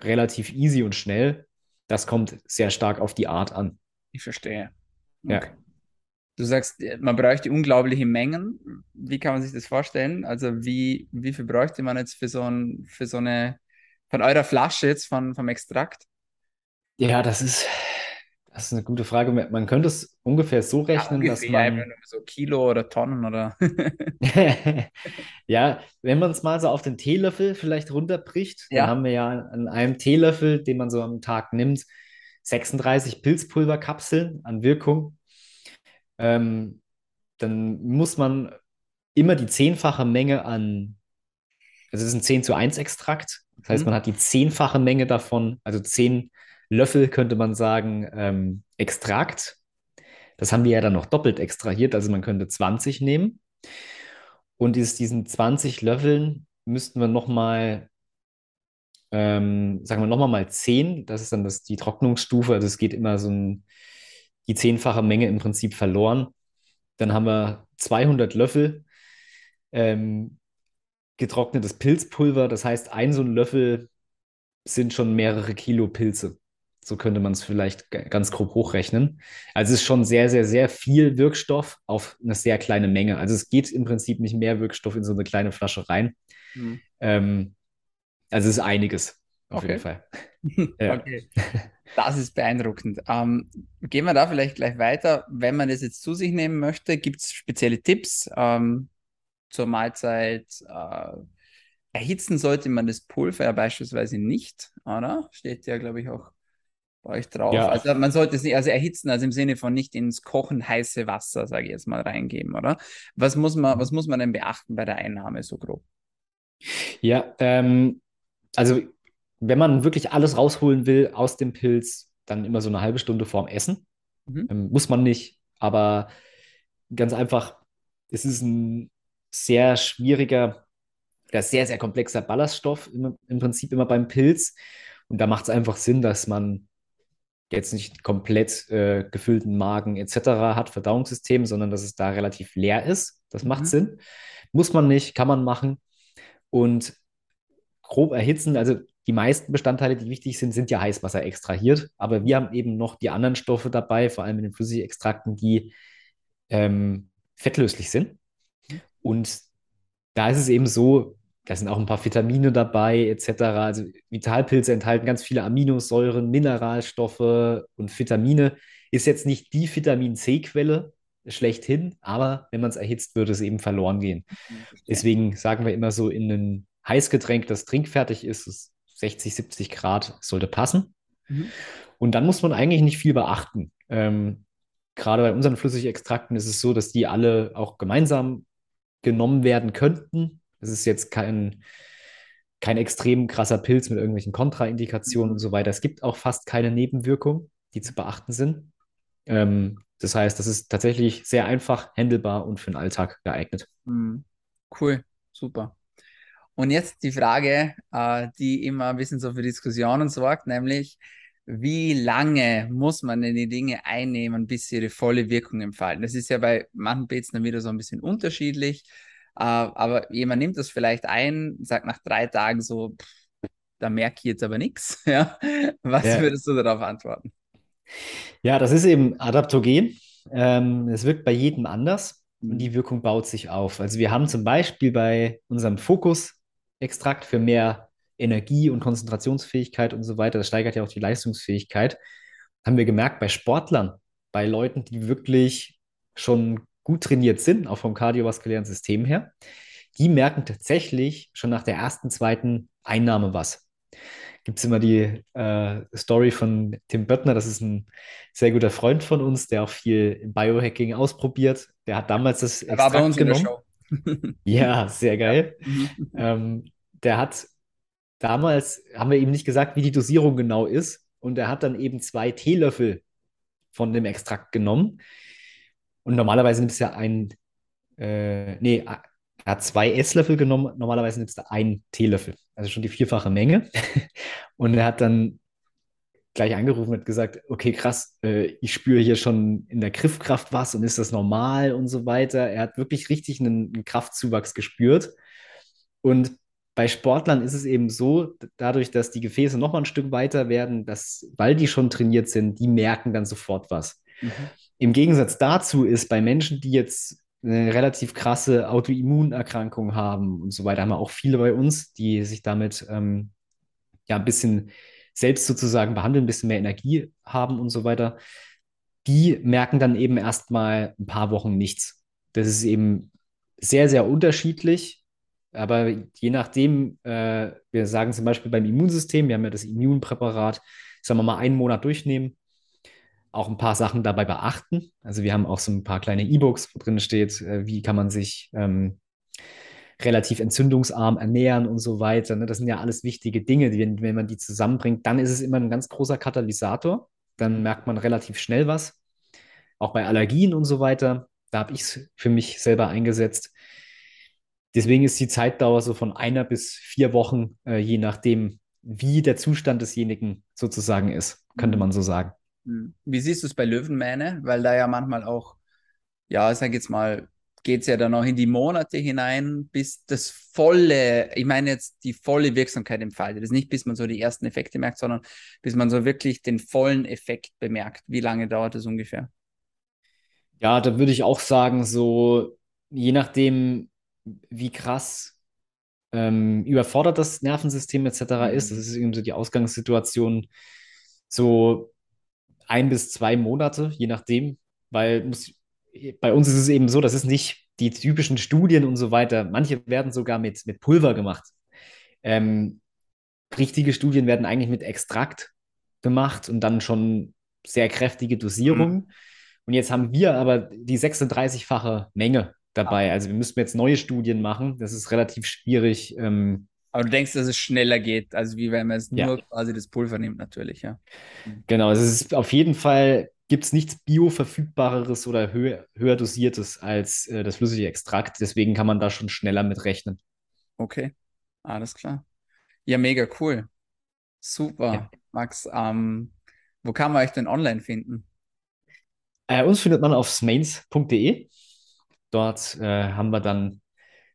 relativ easy und schnell. Das kommt sehr stark auf die Art an. Ich verstehe. Okay. Ja. Du sagst, man bräuchte unglaubliche Mengen. Wie kann man sich das vorstellen? Also wie, wie viel bräuchte man jetzt für so, ein, für so eine, von eurer Flasche jetzt von, vom Extrakt? Ja, das ist, das ist eine gute Frage. Man könnte es ungefähr so rechnen, ja, ungefähr, dass man. So Kilo oder Tonnen oder. *laughs* *laughs* ja, wenn man es mal so auf den Teelöffel vielleicht runterbricht, ja. dann haben wir ja an einem Teelöffel, den man so am Tag nimmt, 36 Pilzpulverkapseln an Wirkung ähm, dann muss man immer die zehnfache Menge an, also es ist ein 10 zu 1 Extrakt. Das heißt, mhm. man hat die zehnfache Menge davon, also zehn Löffel könnte man sagen, ähm, Extrakt. Das haben wir ja dann noch doppelt extrahiert, also man könnte 20 nehmen. Und aus diesen 20 Löffeln müssten wir nochmal, ähm, sagen wir nochmal mal 10, das ist dann das, die Trocknungsstufe, also es geht immer so ein, die zehnfache Menge im Prinzip verloren. Dann haben wir 200 Löffel ähm, getrocknetes Pilzpulver. Das heißt, ein so ein Löffel sind schon mehrere Kilo Pilze. So könnte man es vielleicht ganz grob hochrechnen. Also es ist schon sehr, sehr, sehr viel Wirkstoff auf eine sehr kleine Menge. Also es geht im Prinzip nicht mehr Wirkstoff in so eine kleine Flasche rein. Mhm. Ähm, also es ist einiges, auf okay. jeden Fall. *laughs* ja. Okay. *laughs* Das ist beeindruckend. Ähm, gehen wir da vielleicht gleich weiter. Wenn man das jetzt zu sich nehmen möchte, gibt es spezielle Tipps ähm, zur Mahlzeit? Äh, erhitzen sollte man das Pulver ja beispielsweise nicht, oder? Steht ja, glaube ich, auch bei euch drauf. Ja. Also man sollte es nicht, also erhitzen, also im Sinne von nicht ins Kochen heiße Wasser, sage ich jetzt mal, reingeben, oder? Was muss man, was muss man denn beachten bei der Einnahme so grob? Ja, ähm, also wenn man wirklich alles rausholen will aus dem Pilz, dann immer so eine halbe Stunde vorm Essen. Mhm. Ähm, muss man nicht, aber ganz einfach, es ist ein sehr schwieriger, der sehr, sehr komplexer Ballaststoff im, im Prinzip immer beim Pilz. Und da macht es einfach Sinn, dass man jetzt nicht komplett äh, gefüllten Magen etc. hat, Verdauungssystem, sondern dass es da relativ leer ist. Das mhm. macht Sinn. Muss man nicht, kann man machen. Und grob erhitzen, also die meisten Bestandteile, die wichtig sind, sind ja Heißwasser extrahiert. Aber wir haben eben noch die anderen Stoffe dabei, vor allem in den Flüssigextrakten, die ähm, fettlöslich sind. Und da ist es eben so, da sind auch ein paar Vitamine dabei, etc. Also Vitalpilze enthalten ganz viele Aminosäuren, Mineralstoffe und Vitamine. Ist jetzt nicht die Vitamin C-Quelle schlechthin, aber wenn man es erhitzt, würde es eben verloren gehen. Deswegen sagen wir immer so, in ein Heißgetränk, das trinkfertig ist, 60, 70 Grad sollte passen. Mhm. Und dann muss man eigentlich nicht viel beachten. Ähm, gerade bei unseren Flüssigextrakten ist es so, dass die alle auch gemeinsam genommen werden könnten. Es ist jetzt kein, kein extrem krasser Pilz mit irgendwelchen Kontraindikationen und so weiter. Es gibt auch fast keine Nebenwirkungen, die zu beachten sind. Ähm, das heißt, das ist tatsächlich sehr einfach handelbar und für den Alltag geeignet. Mhm. Cool, super. Und jetzt die Frage, äh, die immer ein bisschen so für Diskussionen sorgt, nämlich, wie lange muss man denn die Dinge einnehmen, bis sie ihre volle Wirkung entfalten? Das ist ja bei manchen dann wieder so ein bisschen unterschiedlich. Äh, aber jemand nimmt das vielleicht ein, sagt nach drei Tagen so, pff, da merke ich jetzt aber nichts. *laughs* Ja? Was ja. würdest du darauf antworten? Ja, das ist eben adaptogen. Ähm, es wirkt bei jedem anders und die mhm. Wirkung baut sich auf. Also wir haben zum Beispiel bei unserem Fokus-Extrakt für mehr Energie und Konzentrationsfähigkeit und so weiter, das steigert ja auch die Leistungsfähigkeit, haben wir gemerkt bei Sportlern, bei Leuten, die wirklich schon gut trainiert sind, auch vom kardiovaskulären System her, die merken tatsächlich schon nach der ersten, zweiten Einnahme was. Gibt es immer die äh, Story von Tim Böttner, das ist ein sehr guter Freund von uns, der auch viel Biohacking ausprobiert. Der hat damals das er war bei uns genommen. in der Show. Ja, sehr geil. Mhm. Ähm, der hat damals haben wir ihm nicht gesagt, wie die Dosierung genau ist. Und er hat dann eben zwei Teelöffel von dem Extrakt genommen. Und normalerweise nimmst du ja ein, äh, nee, er hat zwei Esslöffel genommen, normalerweise nimmst du einen Teelöffel. Also schon die vierfache Menge. *laughs* Und er hat dann gleich angerufen und gesagt, okay, krass, äh, ich spüre hier schon in der Griffkraft was und ist das normal und so weiter. Er hat wirklich richtig einen, einen Kraftzuwachs gespürt. Und bei Sportlern ist es eben so, dadurch, dass die Gefäße noch mal ein Stück weiter werden, dass, weil die schon trainiert sind, die merken dann sofort was. Mhm. Im Gegensatz dazu ist bei Menschen, die jetzt eine relativ krasse Autoimmunerkrankung haben und so weiter, haben wir auch viele bei uns, die sich damit ähm, ja ein bisschen selbst sozusagen behandeln, ein bisschen mehr Energie haben und so weiter. Die merken dann eben erstmal ein paar Wochen nichts. Das ist eben sehr, sehr unterschiedlich aber je nachdem, äh, wir sagen zum Beispiel beim Immunsystem, wir haben ja das Immunpräparat, sagen wir mal einen Monat durchnehmen, auch ein paar Sachen dabei beachten. Also wir haben auch so ein paar kleine E-Books, wo drin steht, äh, wie kann man sich ähm, relativ entzündungsarm ernähren und so weiter. Ne? Das sind ja alles wichtige Dinge, die, wenn, wenn man die zusammenbringt, dann ist es immer ein ganz großer Katalysator. Dann merkt man relativ schnell was. Auch bei Allergien und so weiter. Da habe ich es für mich selber eingesetzt Deswegen ist die Zeitdauer so von einer bis vier Wochen, äh, je nachdem, wie der Zustand desjenigen sozusagen ist, könnte mhm. man so sagen. Mhm. Wie siehst du es bei Löwenmähne? Weil da ja manchmal auch, ja, sag jetzt mal, geht es ja dann auch in die Monate hinein, bis das volle, ich meine jetzt die volle Wirksamkeit entfaltet. Das ist nicht, bis man so die ersten Effekte merkt, sondern bis man so wirklich den vollen Effekt bemerkt. Wie lange dauert das ungefähr? Ja, da würde ich auch sagen, so je nachdem, wie krass ähm, überfordert das Nervensystem etc. Mhm. ist. Das ist eben so die Ausgangssituation so ein bis zwei Monate, je nachdem, weil muss, bei uns ist es eben so, das ist nicht die typischen Studien und so weiter. Manche werden sogar mit, mit Pulver gemacht. Ähm, richtige Studien werden eigentlich mit Extrakt gemacht und dann schon sehr kräftige Dosierungen. Mhm. Und jetzt haben wir aber die 36-fache Menge dabei. Also wir müssten jetzt neue Studien machen. Das ist relativ schwierig. Ähm, aber du denkst, dass es schneller geht, also wie wenn man es ja. nur quasi das Pulver nimmt, natürlich, ja. Genau, es ist auf jeden Fall gibt es nichts bioverfügbareres oder höher, höher dosiertes als äh, das flüssige Extrakt. Deswegen kann man da schon schneller mit rechnen. Okay, alles klar. Ja, mega cool. Super, ja. Max. Ähm, wo kann man euch denn online finden? Äh, uns findet man auf smains.de. Dort äh, haben wir dann,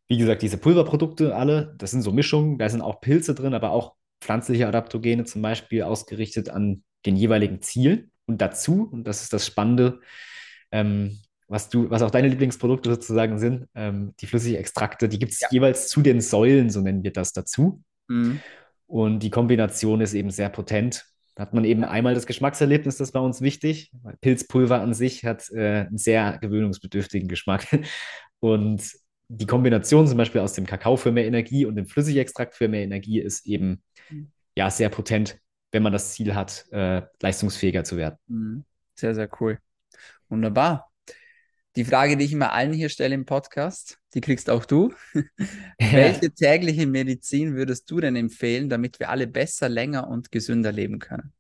wie gesagt, diese Pulverprodukte alle. Das sind so Mischungen, da sind auch Pilze drin, aber auch pflanzliche Adaptogene zum Beispiel ausgerichtet an den jeweiligen Ziel. Und dazu, und das ist das Spannende, ähm, was du, was auch deine Lieblingsprodukte sozusagen sind, ähm, die Flüssigextrakte, die gibt es ja. jeweils zu den Säulen, so nennen wir das dazu. Mhm. Und die Kombination ist eben sehr potent. Da hat man eben einmal das Geschmackserlebnis, das war uns wichtig. Pilzpulver an sich hat äh, einen sehr gewöhnungsbedürftigen Geschmack. *laughs* Und die Kombination zum Beispiel aus dem Kakao für mehr Energie und dem Flüssigextrakt für mehr Energie ist eben mhm. ja sehr potent, wenn man das Ziel hat, äh, leistungsfähiger zu werden. Mhm. Sehr, sehr cool. Wunderbar. Die Frage, die ich immer allen hier stelle im Podcast, die kriegst auch du. *laughs* *laughs* Welche tägliche Medizin würdest du denn empfehlen, damit wir alle besser, länger und gesünder leben können?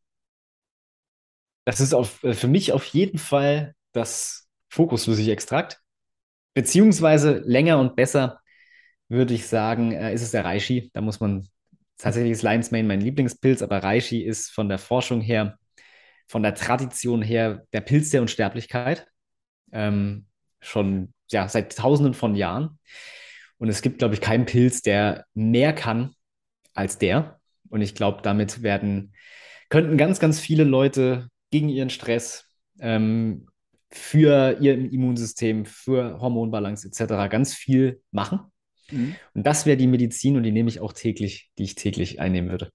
Das ist auf, äh, für mich auf jeden Fall das Fokusflüssigextrakt. Beziehungsweise länger und besser würde ich sagen, äh, ist es der Reishi. Da muss man tatsächlich ist Lion's Mane mein Lieblingspilz, aber Reishi ist von der Forschung her, von der Tradition her der Pilz der Unsterblichkeit ähm, schon ja, seit tausenden von Jahren. Und es gibt, glaube ich, keinen Pilz, der mehr kann als der. Und ich glaube, damit werden, könnten ganz, ganz viele Leute gegen ihren Stress, ähm, für ihr Immunsystem, für Hormonbalance etc. ganz viel machen. Mhm. Und das wäre die Medizin und die nehme ich auch täglich, die ich täglich einnehmen würde.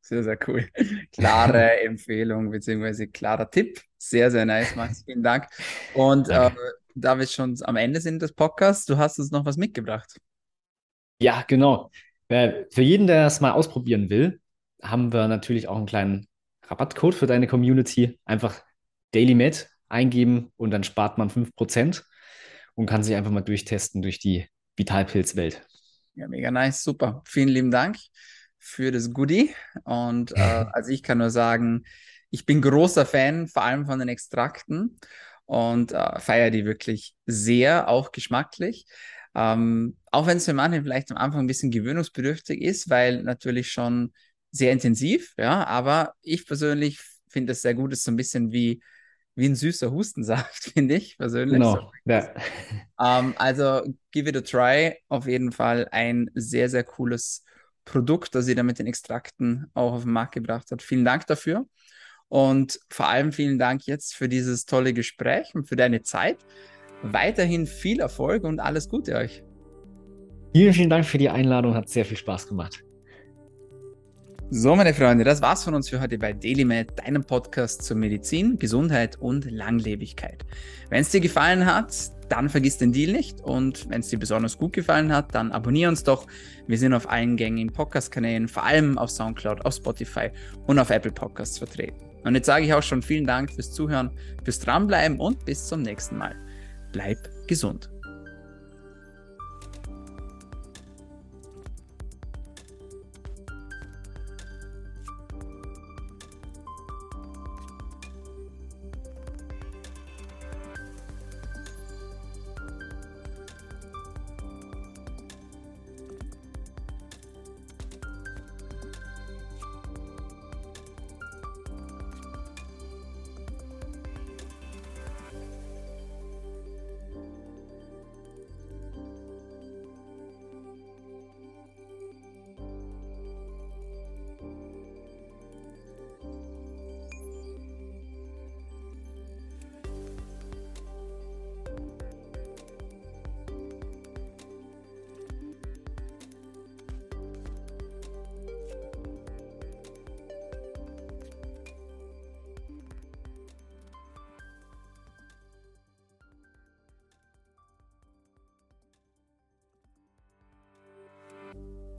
Sehr, sehr cool. Klare *laughs* Empfehlung bzw. klarer Tipp. Sehr, sehr nice, Max. Vielen Dank. Und äh, da wir schon am Ende sind des Podcasts, du hast uns noch was mitgebracht. Ja, genau. Für jeden, der es mal ausprobieren will, haben wir natürlich auch einen kleinen Rabattcode für deine Community. Einfach DailyMed eingeben und dann spart man 5% und kann sich einfach mal durchtesten durch die Vitalpilzwelt. Ja, mega nice, super. Vielen lieben Dank für das Goodie. Und äh, *laughs* also ich kann nur sagen, ich bin großer Fan, vor allem von den Extrakten und äh, feiere die wirklich sehr, auch geschmacklich. Ähm, auch wenn es für manche vielleicht am Anfang ein bisschen gewöhnungsbedürftig ist, weil natürlich schon sehr intensiv, ja, aber ich persönlich finde es sehr gut, es ist so ein bisschen wie, wie ein süßer Hustensaft, *laughs* finde ich persönlich. Genau, so. ja. Ähm, also give it a try, auf jeden Fall ein sehr, sehr cooles Produkt, das ihr da mit den Extrakten auch auf den Markt gebracht hat. Vielen Dank dafür. Und vor allem vielen Dank jetzt für dieses tolle Gespräch und für deine Zeit. Weiterhin viel Erfolg und alles Gute euch. Vielen, vielen Dank für die Einladung, hat sehr viel Spaß gemacht. So, meine Freunde, das war's von uns für heute bei DailyMed, deinem Podcast zur Medizin, Gesundheit und Langlebigkeit. Wenn es dir gefallen hat, dann vergiss den Deal nicht und wenn es dir besonders gut gefallen hat, dann abonniere uns doch. Wir sind auf allen gängigen Podcast-Kanälen, vor allem auf Soundcloud, auf Spotify und auf Apple Podcasts vertreten. Und jetzt sage ich auch schon vielen Dank fürs Zuhören, fürs Dranbleiben und bis zum nächsten Mal. Bleib gesund.